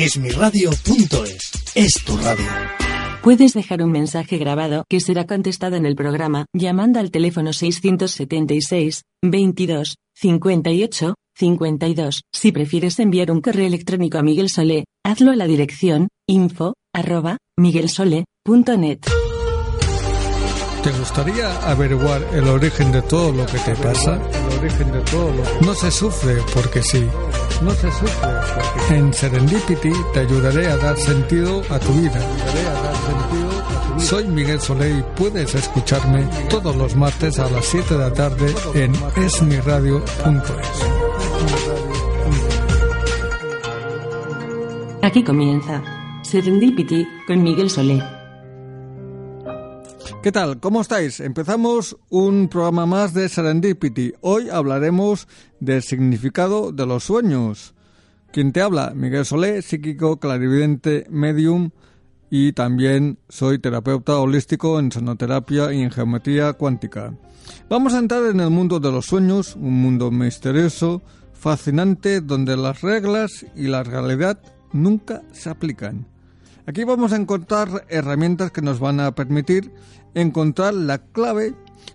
Esmiradio.es es tu radio. Puedes dejar un mensaje grabado que será contestado en el programa llamando al teléfono 676 22 58 52. Si prefieres enviar un correo electrónico a Miguel Solé, hazlo a la dirección info arroba miguelsole.net. ¿Te gustaría averiguar el origen de todo lo que te pasa? El origen de todo lo que... No se sufre porque sí. No se sufre porque En Serendipity te ayudaré a dar sentido a tu vida. Soy Miguel Solé y puedes escucharme todos los martes a las 7 de la tarde en esmiradio.es. Aquí comienza Serendipity con Miguel Solé. ¿Qué tal? ¿Cómo estáis? Empezamos un programa más de Serendipity. Hoy hablaremos del significado de los sueños. Quien te habla, Miguel Solé, psíquico, clarividente, medium y también soy terapeuta holístico en sonoterapia y en geometría cuántica. Vamos a entrar en el mundo de los sueños, un mundo misterioso, fascinante, donde las reglas y la realidad nunca se aplican. Aquí vamos a encontrar herramientas que nos van a permitir encontrar la clave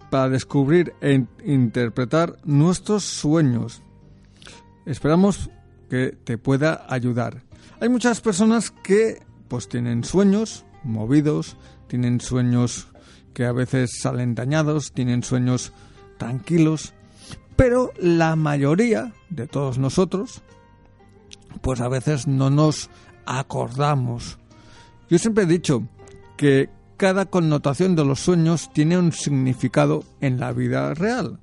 para descubrir e interpretar nuestros sueños. Esperamos que te pueda ayudar. Hay muchas personas que pues tienen sueños movidos, tienen sueños que a veces salen dañados, tienen sueños tranquilos, pero la mayoría de todos nosotros pues a veces no nos acordamos. Yo siempre he dicho que cada connotación de los sueños tiene un significado en la vida real.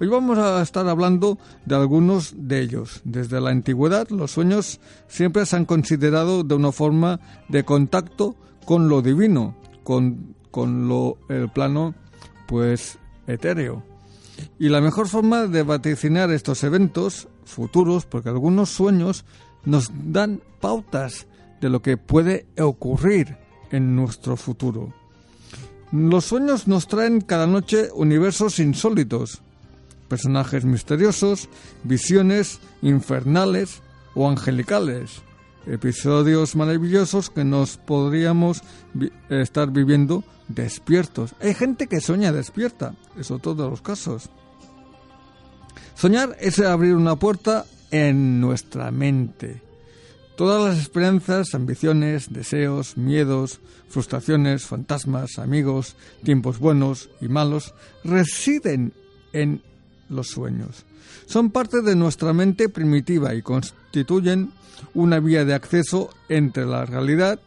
Hoy vamos a estar hablando de algunos de ellos. Desde la antigüedad los sueños siempre se han considerado de una forma de contacto con lo divino, con, con lo, el plano pues etéreo. Y la mejor forma de vaticinar estos eventos futuros, porque algunos sueños nos dan pautas de lo que puede ocurrir en nuestro futuro. Los sueños nos traen cada noche universos insólitos, personajes misteriosos, visiones infernales o angelicales, episodios maravillosos que nos podríamos estar viviendo despiertos. Hay gente que sueña despierta, eso todos los casos. Soñar es abrir una puerta en nuestra mente Todas las esperanzas, ambiciones, deseos, miedos, frustraciones, fantasmas, amigos, tiempos buenos y malos residen en los sueños. Son parte de nuestra mente primitiva y constituyen una vía de acceso entre la realidad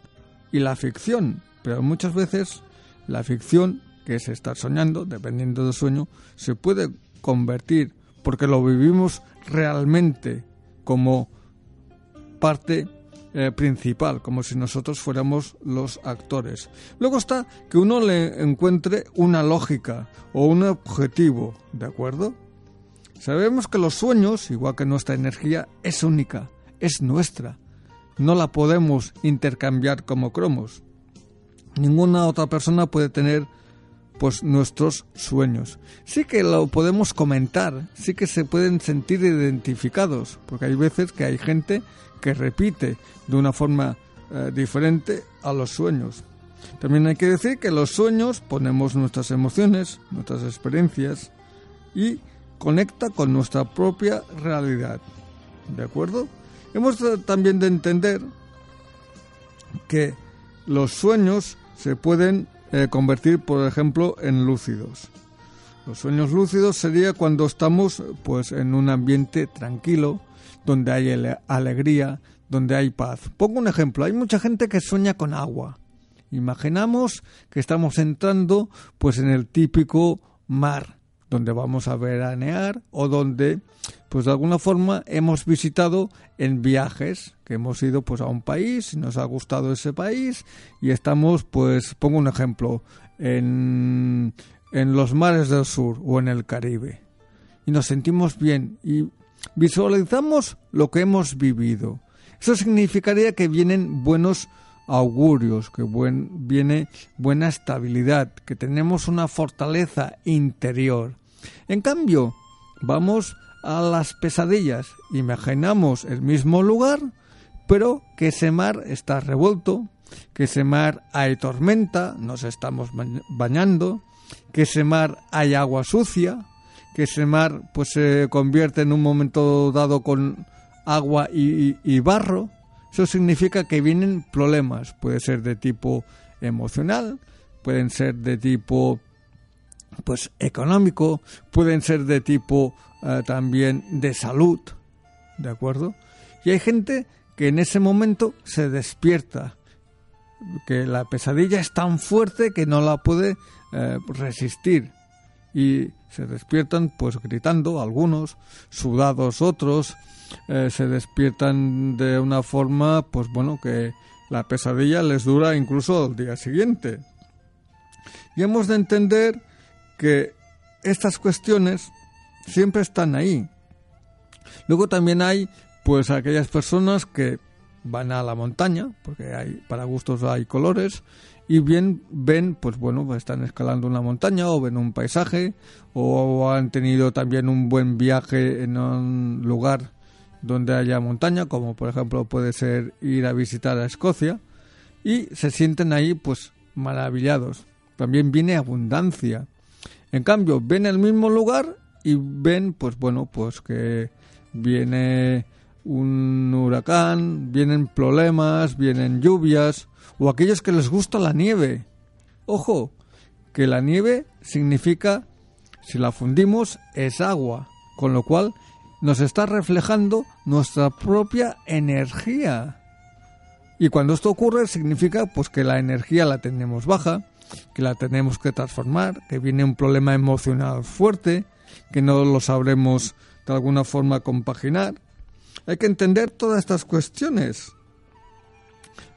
y la ficción, pero muchas veces la ficción, que es estar soñando, dependiendo del sueño, se puede convertir, porque lo vivimos realmente como parte eh, principal, como si nosotros fuéramos los actores. Luego está que uno le encuentre una lógica o un objetivo, ¿de acuerdo? Sabemos que los sueños, igual que nuestra energía, es única, es nuestra. No la podemos intercambiar como cromos. Ninguna otra persona puede tener pues nuestros sueños. Sí que lo podemos comentar, sí que se pueden sentir identificados, porque hay veces que hay gente que repite de una forma eh, diferente a los sueños. También hay que decir que los sueños ponemos nuestras emociones, nuestras experiencias y conecta con nuestra propia realidad. ¿De acuerdo? Hemos también de entender que los sueños se pueden eh, convertir, por ejemplo, en lúcidos. Los sueños lúcidos sería cuando estamos pues en un ambiente tranquilo, donde hay alegría, donde hay paz. Pongo un ejemplo, hay mucha gente que sueña con agua. Imaginamos que estamos entrando pues en el típico mar donde vamos a veranear o donde, pues de alguna forma, hemos visitado en viajes, que hemos ido pues a un país, nos ha gustado ese país y estamos, pues, pongo un ejemplo, en, en los mares del sur o en el Caribe. Y nos sentimos bien y visualizamos lo que hemos vivido. Eso significaría que vienen buenos augurios, que buen, viene buena estabilidad, que tenemos una fortaleza interior. En cambio, vamos a las pesadillas, imaginamos el mismo lugar, pero que ese mar está revuelto, que ese mar hay tormenta, nos estamos bañando, que ese mar hay agua sucia, que ese mar pues se convierte en un momento dado con agua y barro, eso significa que vienen problemas, puede ser de tipo emocional, pueden ser de tipo pues económico, pueden ser de tipo eh, también de salud, ¿de acuerdo? Y hay gente que en ese momento se despierta, que la pesadilla es tan fuerte que no la puede eh, resistir y se despiertan pues gritando algunos, sudados otros, eh, se despiertan de una forma, pues bueno, que la pesadilla les dura incluso el día siguiente. Y hemos de entender que estas cuestiones siempre están ahí. Luego también hay, pues, aquellas personas que van a la montaña, porque hay, para gustos hay colores, y bien ven, pues bueno, están escalando una montaña o ven un paisaje o han tenido también un buen viaje en un lugar donde haya montaña, como por ejemplo puede ser ir a visitar a Escocia, y se sienten ahí pues maravillados. También viene abundancia. En cambio, ven el mismo lugar y ven pues bueno, pues que viene un huracán, vienen problemas, vienen lluvias, o aquellos que les gusta la nieve. Ojo, que la nieve significa, si la fundimos, es agua, con lo cual nos está reflejando nuestra propia energía. Y cuando esto ocurre significa pues que la energía la tenemos baja, que la tenemos que transformar, que viene un problema emocional fuerte, que no lo sabremos de alguna forma compaginar. Hay que entender todas estas cuestiones.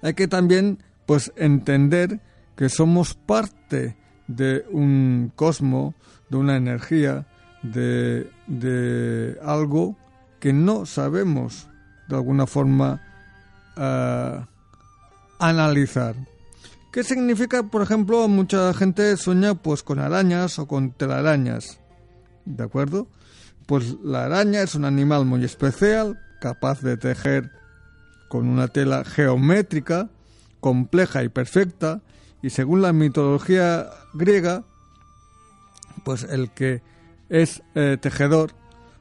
Hay que también pues entender que somos parte de un cosmo, de una energía, de, de algo que no sabemos de alguna forma uh, analizar. ¿Qué significa, por ejemplo, mucha gente sueña pues con arañas o con telarañas? ¿De acuerdo? Pues la araña es un animal muy especial, capaz de tejer con una tela geométrica, compleja y perfecta, y según la mitología griega, pues el que es eh, tejedor,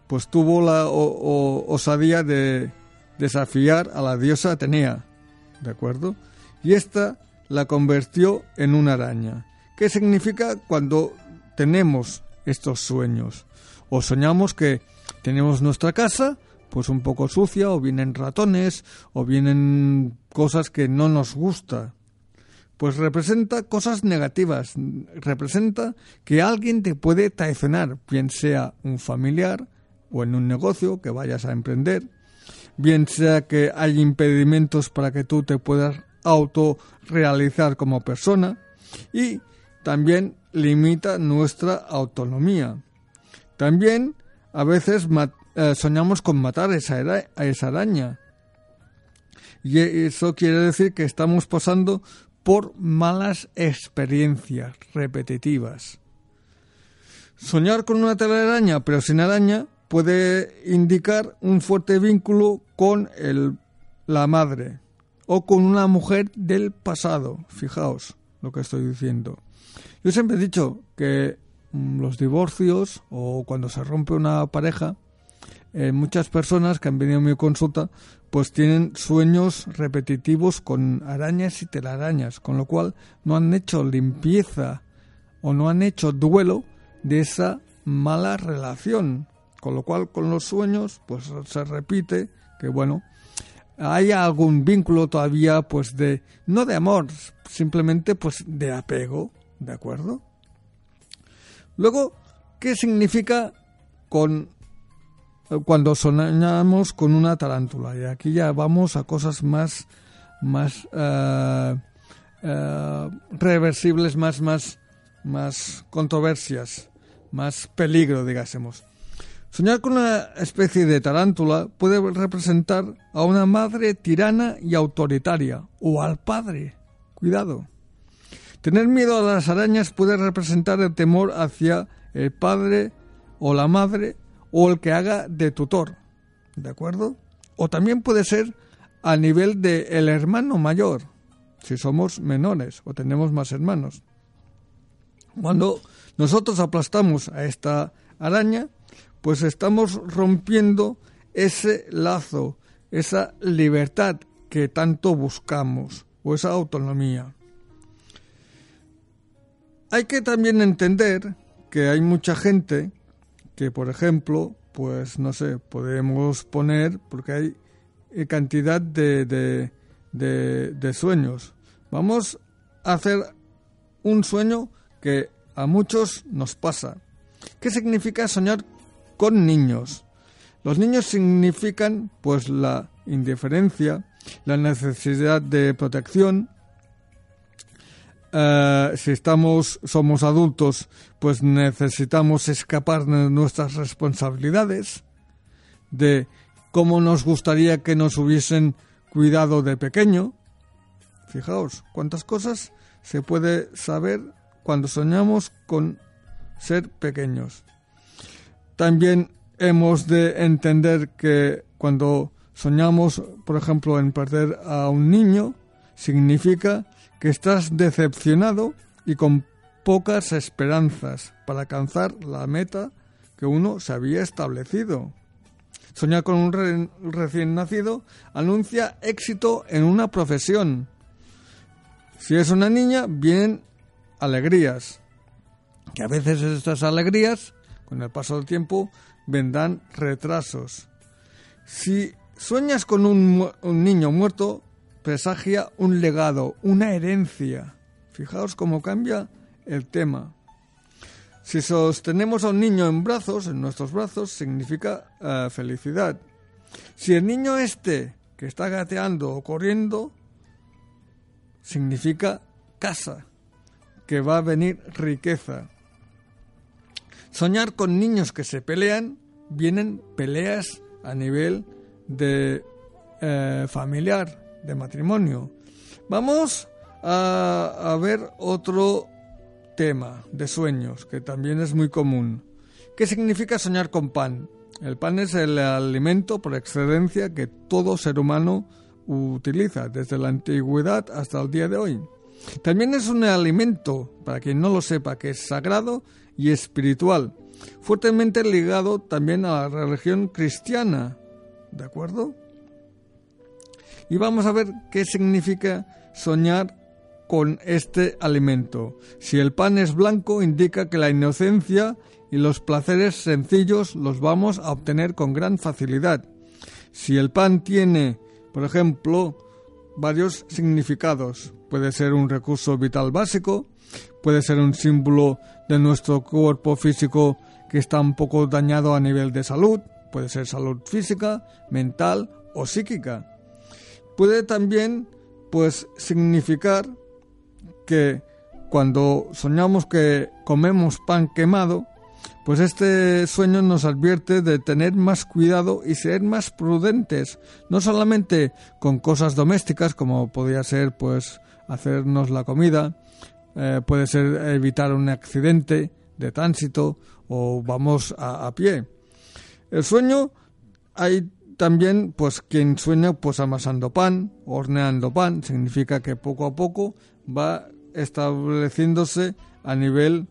pues tuvo la osadía de desafiar a la diosa Atenea, ¿de acuerdo? Y esta la convirtió en una araña. ¿Qué significa cuando tenemos estos sueños? O soñamos que tenemos nuestra casa, pues un poco sucia, o vienen ratones, o vienen cosas que no nos gusta pues representa cosas negativas, representa que alguien te puede traicionar, bien sea un familiar o en un negocio que vayas a emprender, bien sea que hay impedimentos para que tú te puedas autorrealizar como persona y también limita nuestra autonomía. También a veces eh, soñamos con matar a esa araña. Y eso quiere decir que estamos pasando por malas experiencias repetitivas. Soñar con una telaraña pero sin araña puede indicar un fuerte vínculo con el, la madre o con una mujer del pasado. Fijaos lo que estoy diciendo. Yo siempre he dicho que mm, los divorcios o cuando se rompe una pareja, eh, muchas personas que han venido a mi consulta pues tienen sueños repetitivos con arañas y telarañas, con lo cual no han hecho limpieza o no han hecho duelo de esa mala relación, con lo cual con los sueños pues se repite que bueno, hay algún vínculo todavía pues de no de amor, simplemente pues de apego, ¿de acuerdo? Luego ¿Qué significa con cuando soñamos con una tarántula? Y aquí ya vamos a cosas más, más eh, eh, reversibles, más, más, más controversias, más peligro, digásemos. Soñar con una especie de tarántula puede representar a una madre tirana y autoritaria, o al padre. Cuidado. Tener miedo a las arañas puede representar el temor hacia el padre o la madre o el que haga de tutor. ¿De acuerdo? O también puede ser a nivel del el hermano mayor, si somos menores o tenemos más hermanos. Cuando nosotros aplastamos a esta araña, pues estamos rompiendo ese lazo, esa libertad que tanto buscamos, o esa autonomía. Hay que también entender que hay mucha gente que, por ejemplo, pues no sé, podemos poner, porque hay eh, cantidad de, de, de sueños. Vamos a hacer un sueño que a muchos nos pasa. ¿Qué significa soñar con niños. Los niños significan pues la indiferencia, la necesidad de protección. Eh, si estamos somos adultos, pues necesitamos escapar de nuestras responsabilidades, de cómo nos gustaría que nos hubiesen cuidado de pequeño. Fijaos cuántas cosas se puede saber cuando soñamos con ser pequeños. También hemos de entender que cuando soñamos, por ejemplo, en perder a un niño, significa que estás decepcionado y con pocas esperanzas para alcanzar la meta que uno se había establecido. Soñar con un recién nacido anuncia éxito en una profesión. Si es una niña, vienen alegrías. Que a veces estas alegrías con el paso del tiempo vendrán retrasos. Si sueñas con un, niño muerto, presagia un legado, una herencia. Fijaos cómo cambia el tema. Si sostenemos a un niño en brazos, en nuestros brazos, significa eh, felicidad. Si el niño este que está gateando o corriendo, significa casa, que va a venir riqueza. Soñar con niños que se pelean, vienen peleas a nivel de eh, familiar, de matrimonio. Vamos a, ver otro tema de sueños que también es muy común. ¿Qué significa soñar con pan? El pan es el alimento por excelencia que todo ser humano utiliza desde la antigüedad hasta el día de hoy. También es un alimento, para quien no lo sepa, que es sagrado y espiritual, fuertemente ligado también a la religión cristiana. ¿De acuerdo? Y vamos a ver qué significa soñar con este alimento. Si el pan es blanco, indica que la inocencia y los placeres sencillos los vamos a obtener con gran facilidad. Si el pan tiene, por ejemplo, varios significados, puede ser un recurso vital básico, puede ser un símbolo de nuestro cuerpo físico que está un poco dañado a nivel de salud, puede ser salud física, mental o psíquica. Puede también pues significar que cuando soñamos que comemos pan quemado, pues este sueño nos advierte de tener más cuidado y ser más prudentes, no solamente con cosas domésticas como podría ser pues hacernos la comida, eh, puede ser evitar un accidente de tránsito o vamos a, a, pie. El sueño hay también pues quien sueña pues amasando pan, horneando pan, significa que poco a poco va estableciéndose a nivel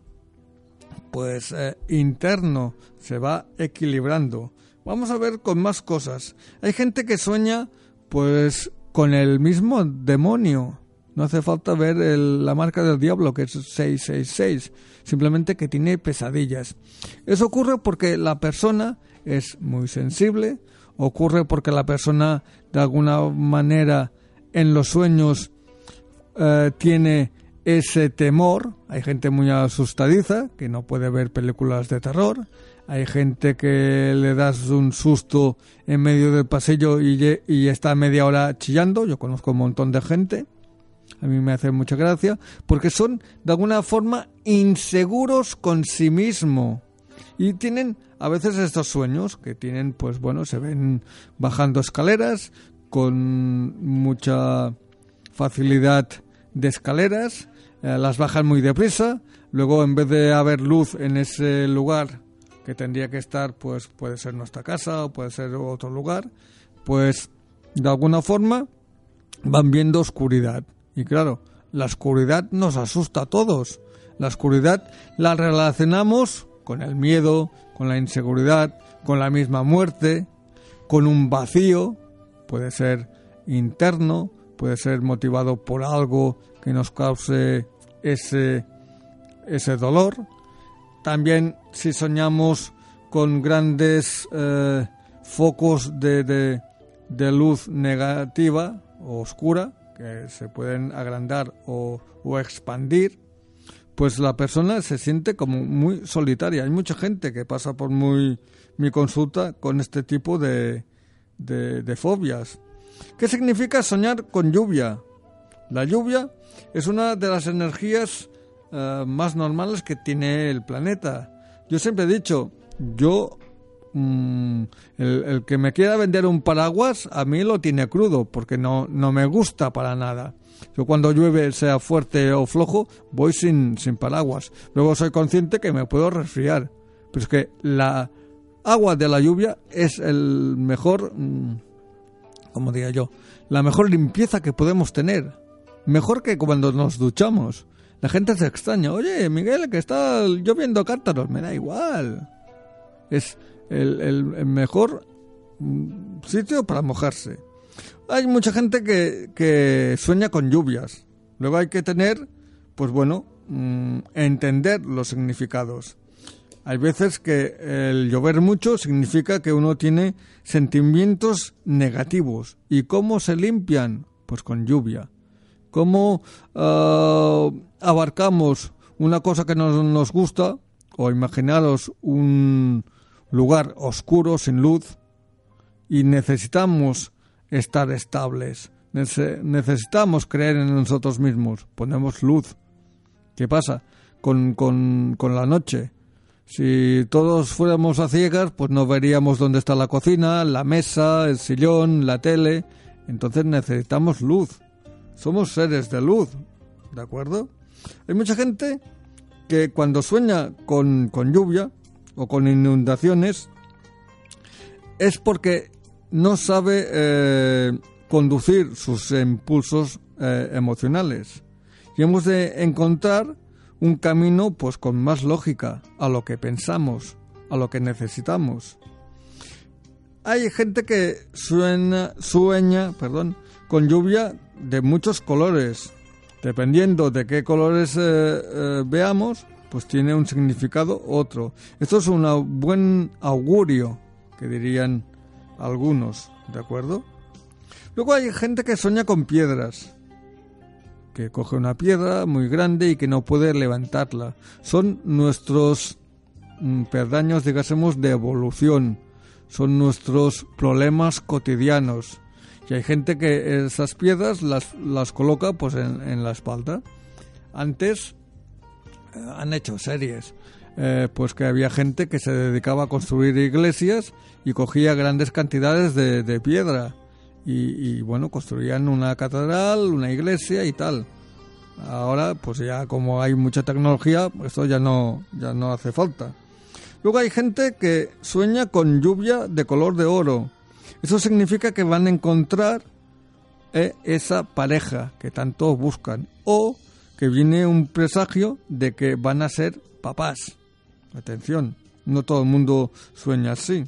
pues eh, interno, se va equilibrando. Vamos a ver con más cosas. Hay gente que sueña pues con el mismo demonio, no hace falta ver la marca del diablo, que es 666, simplemente que tiene pesadillas. Eso ocurre porque la persona es muy sensible, ocurre porque la persona de alguna manera en los sueños eh, tiene ese temor. Hay gente muy asustadiza que no puede ver películas de terror. Hay gente que le das un susto en medio del pasillo y, y está media hora chillando. Yo conozco un montón de gente. A mí me hace mucha gracia porque son de alguna forma inseguros con sí mismo y tienen a veces estos sueños que tienen pues bueno se ven bajando escaleras con mucha facilidad de escaleras eh, las bajan muy deprisa. Luego en vez de haber luz en ese lugar que tendría que estar pues puede ser nuestra casa o puede ser otro lugar pues de alguna forma van viendo oscuridad. Y claro la oscuridad nos asusta a todos. La oscuridad la relacionamos con el miedo, con la inseguridad, con la misma muerte, con un vacío, puede ser interno, puede ser motivado por algo que nos cause ese, ese dolor. También si soñamos con grandes eh, focos de, de, luz negativa o oscura, que se pueden agrandar o, o expandir, pues la persona se siente como muy solitaria. Hay mucha gente que pasa por muy, mi consulta con este tipo de, de, fobias. ¿Qué significa soñar con lluvia? La lluvia es una de las energías eh, más normales que tiene el planeta. Yo siempre he dicho, yo, mm, el, el, que me quiera vender un paraguas, a mí lo tiene crudo, porque no, no me gusta para nada. Yo cuando llueve, sea fuerte o flojo, voy sin, sin paraguas. Luego soy consciente que me puedo resfriar. Pero es que la agua de la lluvia es el mejor, mm, como diría yo, la mejor limpieza que podemos tener. Mejor que cuando nos duchamos. La gente se extraña. Oye, Miguel, que está lloviendo cántaros. Me da igual. Es el, el mejor mm, sitio para mojarse hay mucha gente que, sueña con lluvias. Luego hay que tener, pues bueno, mm, entender los significados. Hay veces que el llover mucho significa que uno tiene sentimientos negativos. ¿Y cómo se limpian? Pues con lluvia. ¿Cómo ah, abarcamos una cosa que no nos gusta? O imaginaros un lugar oscuro, sin luz, y necesitamos estar estables. Necesitamos creer en nosotros mismos. Ponemos luz. ¿Qué pasa con, con, con la noche? Si todos fuéramos a ciegas, pues no veríamos dónde está la cocina, la mesa, el sillón, la tele. Entonces necesitamos luz. Somos seres de luz. ¿De acuerdo? Hay mucha gente que cuando sueña con, con lluvia o con inundaciones es porque no sabe eh, conducir sus impulsos eh, emocionales. Y hemos de encontrar un camino pues con más lógica a lo que pensamos, a lo que necesitamos. Hay gente que sueña, sueña perdón, con lluvia de muchos colores. Dependiendo de qué colores eh, veamos, pues tiene un significado otro. Esto es un buen augurio, que dirían algunos, ¿de acuerdo? Luego hay gente que sueña con piedras, que coge una piedra muy grande y que no puede levantarla. Son nuestros mm, perdaños, digásemos, de evolución. Son nuestros problemas cotidianos. Y hay gente que esas piedras las, las coloca pues en, en la espalda. Antes eh, han hecho series eh, pues que había gente que se dedicaba a construir iglesias y cogía grandes cantidades de, piedra. Y, bueno construían una catedral una iglesia y tal. Ahora pues ya como hay mucha tecnología esto ya no ya no hace falta. Luego hay gente que sueña con lluvia de color de oro. Eso significa que van a encontrar eh, esa pareja que tanto buscan. O que viene un presagio de que van a ser papás Atención, no todo el mundo sueña así.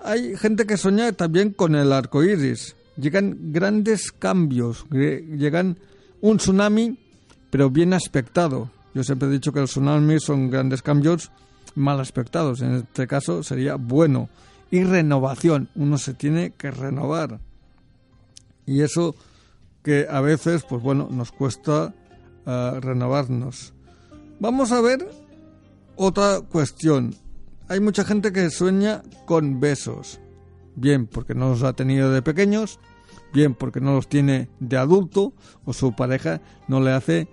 Hay gente que sueña también con el arco iris. Llegan grandes cambios, llegan un tsunami, pero bien aspectado. Yo siempre he dicho que los tsunamis son grandes cambios mal aspectados. En este caso sería bueno. Y renovación. Uno se tiene que renovar. Y eso que a veces, pues bueno, nos cuesta eh, renovarnos. Vamos a ver otra cuestión. Hay mucha gente que sueña con besos. Bien porque no los ha tenido de pequeños, bien porque no los tiene de adulto o su pareja no le hace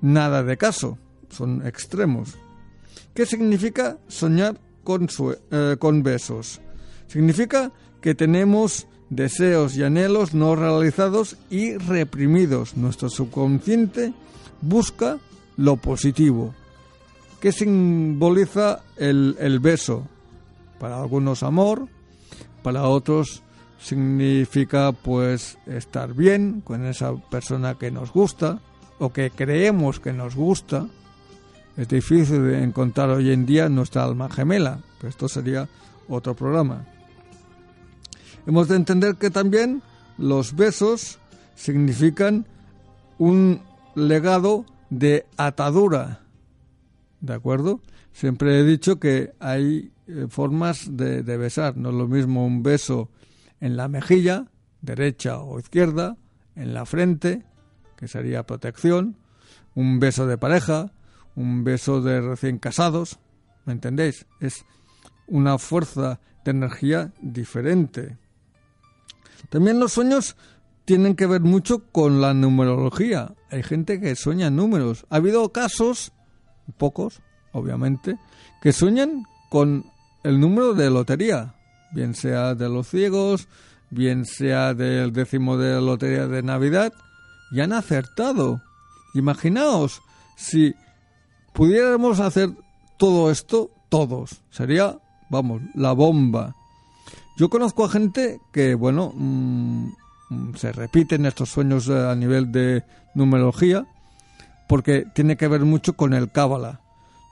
nada de caso. Son extremos. ¿Qué significa soñar con, eh, con besos? Significa que tenemos deseos y anhelos no realizados y reprimidos. Nuestro subconsciente busca lo positivo. ¿Qué simboliza el, el beso? Para algunos amor, para otros significa pues estar bien con esa persona que nos gusta o que creemos que nos gusta. Es difícil de encontrar hoy en día nuestra alma gemela, pero esto sería otro programa. Hemos de entender que también los besos significan un legado de atadura. ¿De acuerdo? Siempre he dicho que hay eh, formas de, de, besar. No es lo mismo un beso en la mejilla, derecha o izquierda, en la frente, que sería protección, un beso de pareja, un beso de recién casados. ¿Me entendéis? Es una fuerza de energía diferente. También los sueños tienen que ver mucho con la numerología. Hay gente que sueña números. Ha habido casos, pocos, obviamente, que sueñan con el número de lotería, bien sea de los ciegos, bien sea del décimo de lotería de Navidad, y han acertado. Imaginaos si pudiéramos hacer todo esto, todos, sería, vamos, la bomba. Yo conozco a gente que, bueno, mmm, se repiten estos sueños a nivel de numerología porque tiene que ver mucho con el cábala.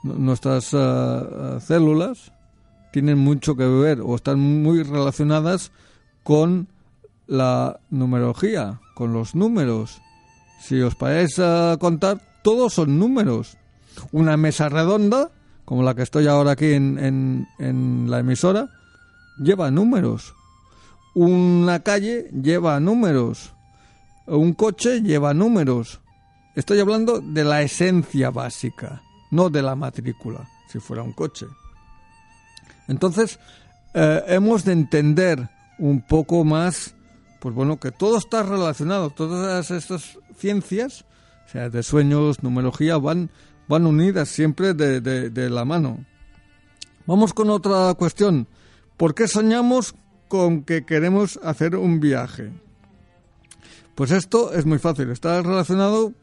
Nuestras uh, células tienen mucho que ver o están muy relacionadas con la numerología, con los números. Si os paráis a contar, todos son números. Una mesa redonda, como la que estoy ahora aquí en, en, en la emisora, lleva números. Una calle lleva números. Un coche lleva números. Estoy hablando de la esencia básica, no de la matrícula, si fuera un coche. Entonces, eh, hemos de entender un poco más, pues bueno, que todo está relacionado, todas estas ciencias, o sea, de sueños, numerología, van, van unidas siempre de, de, de la mano. Vamos con otra cuestión. ¿Por qué soñamos con que queremos hacer un viaje? Pues esto es muy fácil, está relacionado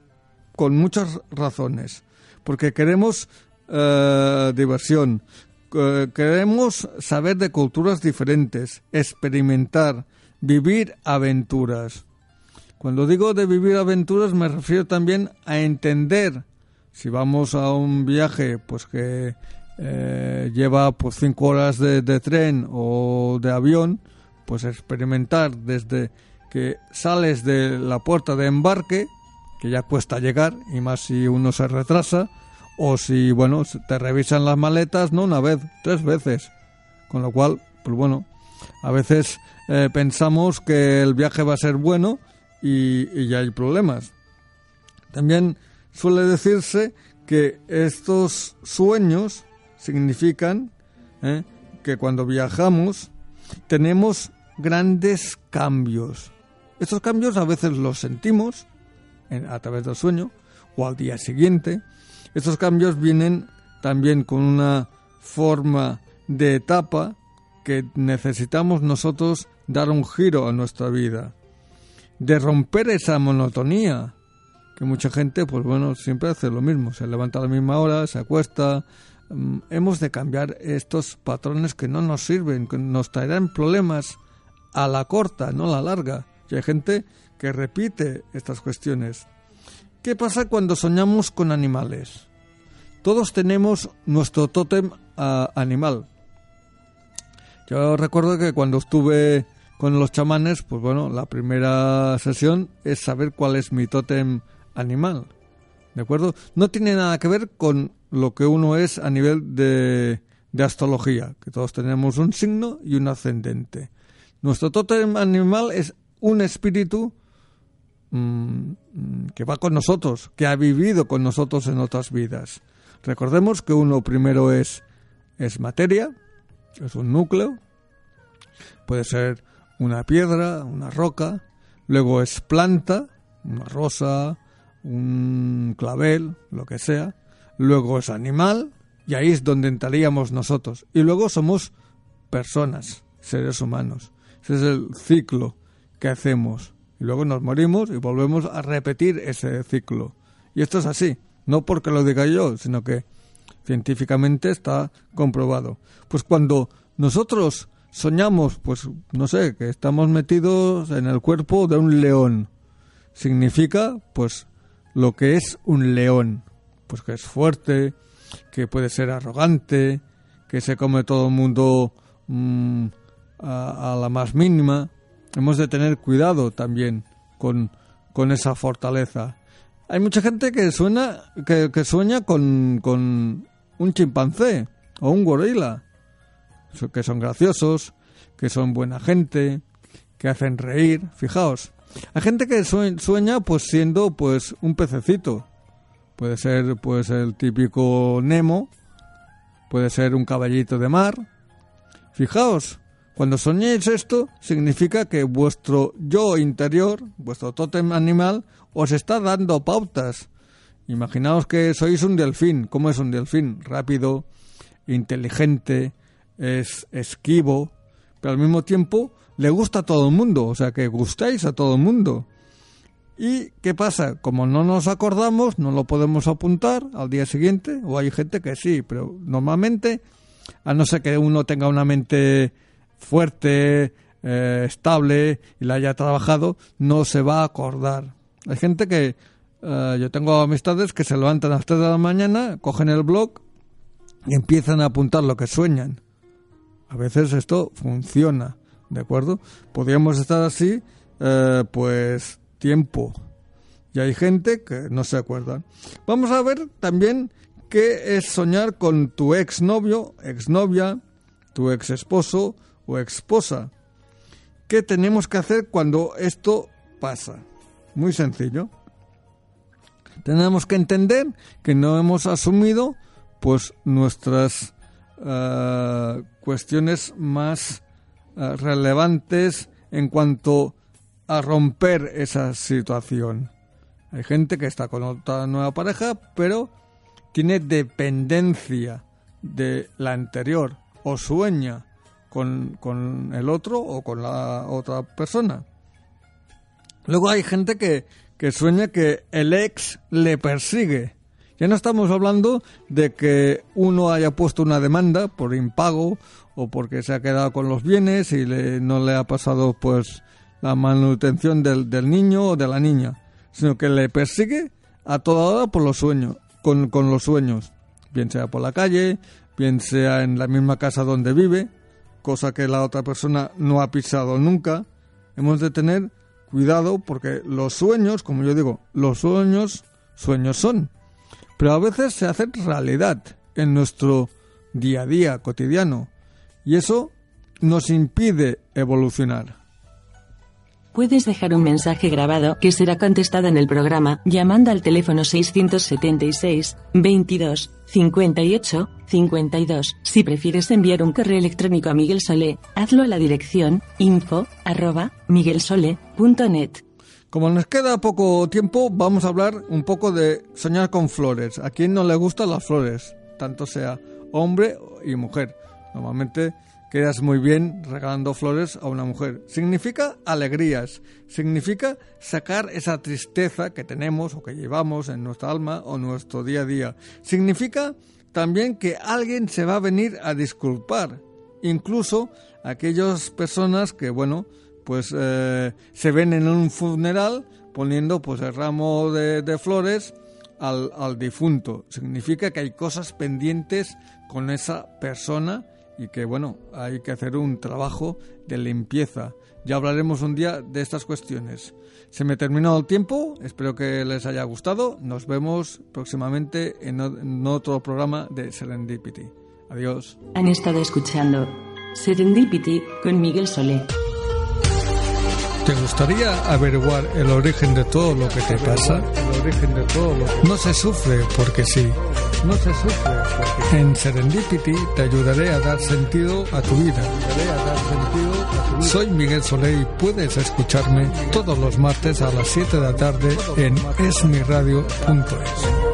con muchas razones. Porque queremos eh, diversión, eh, queremos saber de culturas diferentes, experimentar, vivir aventuras. Cuando digo de vivir aventuras me refiero también a entender si vamos a un viaje pues que eh, lleva pues cinco horas de, de, tren o de avión, pues experimentar desde que sales de la puerta de embarque, que ya cuesta llegar, y más si uno se retrasa, o si, bueno, te revisan las maletas, no una vez, tres veces. Con lo cual, pues bueno, a veces eh, pensamos que el viaje va a ser bueno y, ya hay problemas. También suele decirse que estos sueños significan ¿eh? que cuando viajamos tenemos grandes cambios. Estos cambios a veces los sentimos en, a través del sueño o al día siguiente. Estos cambios vienen también con una forma de etapa que necesitamos nosotros dar un giro a nuestra vida, de romper esa monotonía que mucha gente, pues bueno, siempre hace lo mismo, se levanta a la misma hora, se acuesta, Mm, hemos de cambiar estos patrones que no nos sirven, que nos traerán problemas a la corta, no a la larga. Y hay gente que repite estas cuestiones. ¿Qué pasa cuando soñamos con animales? Todos tenemos nuestro tótem uh, animal. Yo recuerdo que cuando estuve con los chamanes, pues bueno, la primera sesión es saber cuál es mi tótem animal. ¿De acuerdo? No tiene nada que ver con lo que uno es a nivel de, de astrología, que todos tenemos un signo y un ascendente. Nuestro tótem animal es un espíritu que va con nosotros, que ha vivido con nosotros en otras vidas. Recordemos que uno primero es, es materia, es un núcleo, puede ser una piedra, una roca, luego es planta, una rosa, un clavel, lo que sea, luego es animal, y ahí es donde entraríamos nosotros, y luego somos personas, seres humanos. Ese es el ciclo que hacemos. Y luego nos morimos y volvemos a repetir ese ciclo. Y esto es así, no porque lo diga yo, sino que científicamente está comprobado. Pues cuando nosotros soñamos, pues no sé, que estamos metidos en el cuerpo de un león, significa pues lo que es un león, pues que es fuerte, que puede ser arrogante, que se come todo el mundo mm, a, la más mínima. Hemos de tener cuidado también con, con esa fortaleza. Hay mucha gente que suena que, que sueña con, con un chimpancé o un gorila, que son graciosos, que son buena gente, que hacen reír. Fijaos, hay gente que sueña pues siendo pues un pececito. Puede ser pues el típico Nemo, puede ser un caballito de mar. Fijaos, cuando soñéis esto, significa que vuestro yo interior, vuestro tótem animal, os está dando pautas. Imaginaos que sois un delfín. ¿Cómo es un delfín? Rápido, inteligente, es esquivo, pero al mismo tiempo le gusta a todo el mundo, o sea que gustáis a todo el mundo. ¿Y qué pasa? Como no nos acordamos, no lo podemos apuntar al día siguiente, o hay gente que sí, pero normalmente, a no ser que uno tenga una mente fuerte, eh, estable y la haya trabajado, no se va a acordar. Hay gente que, eh, yo tengo amistades que se levantan a las 3 de la mañana, cogen el blog y empiezan a apuntar lo que sueñan. A veces esto funciona, ¿de acuerdo? Podríamos estar así, eh, pues tiempo. Y hay gente que no se acuerda. Vamos a ver también qué es soñar con tu exnovio, exnovia, tu ex esposo o esposa. ¿Qué tenemos que hacer cuando esto pasa? Muy sencillo. Tenemos que entender que no hemos asumido pues nuestras uh, cuestiones más uh, relevantes en cuanto a romper esa situación. Hay gente que está con otra nueva pareja, pero tiene dependencia de la anterior o sueña con, con, el otro o con la otra persona. Luego hay gente que, que sueña que el ex le persigue. Ya no estamos hablando de que uno haya puesto una demanda por impago o porque se ha quedado con los bienes y le, no le ha pasado pues la manutención del, del, niño o de la niña, sino que le persigue a toda hora por los sueños, con, con los sueños, bien sea por la calle, bien sea en la misma casa donde vive, cosa que la otra persona no ha pisado nunca. Hemos de tener cuidado porque los sueños, como yo digo, los sueños, sueños son, pero a veces se hacen realidad en nuestro día a día cotidiano y eso nos impide evolucionar. Puedes dejar un mensaje grabado que será contestado en el programa llamando al teléfono 676 22 58 52. Si prefieres enviar un correo electrónico a Miguel Solé, hazlo a la dirección info arroba miguelsole.net. Como nos queda poco tiempo, vamos a hablar un poco de soñar con flores. ¿A quién no le gustan las flores? Tanto sea hombre y mujer. Normalmente quedas muy bien regalando flores a una mujer. Significa alegrías, significa sacar esa tristeza que tenemos o que llevamos en nuestra alma o nuestro día a día. Significa también que alguien se va a venir a disculpar, incluso aquellas personas que, bueno, pues eh, se ven en un funeral poniendo pues el ramo de, de flores al, al difunto. Significa que hay cosas pendientes con esa persona y que bueno, hay que hacer un trabajo de limpieza. Ya hablaremos un día de estas cuestiones. Se me terminó el tiempo, espero que les haya gustado. Nos vemos próximamente en, otro programa de Serendipity. Adiós. Han estado escuchando Serendipity con Miguel Solé. ¿Te gustaría averiguar el origen de todo lo que te pasa? El origen de todo lo No se sufre porque sí. No se sufre porque En Serendipity te ayudaré a dar sentido a tu vida. Soy Miguel Soleil y puedes escucharme todos los martes a las 7 de la tarde en esmiradio.es.